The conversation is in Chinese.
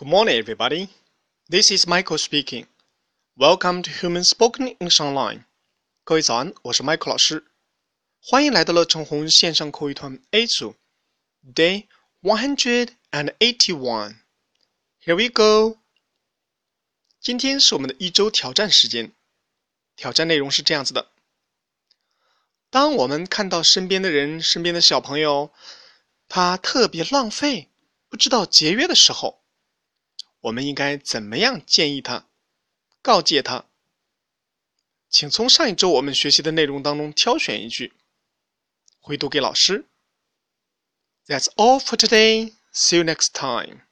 Good morning, everybody. This is Michael speaking. Welcome to Human Spoken English Online. 各位早安，我是 Michael 老师，欢迎来到了陈红线上口语团 A 组，Day one hundred and eighty-one. Here we go. 今天是我们的一周挑战时间，挑战内容是这样子的：当我们看到身边的人、身边的小朋友，他特别浪费，不知道节约的时候。我们应该怎么样建议他、告诫他？请从上一周我们学习的内容当中挑选一句，回读给老师。That's all for today. See you next time.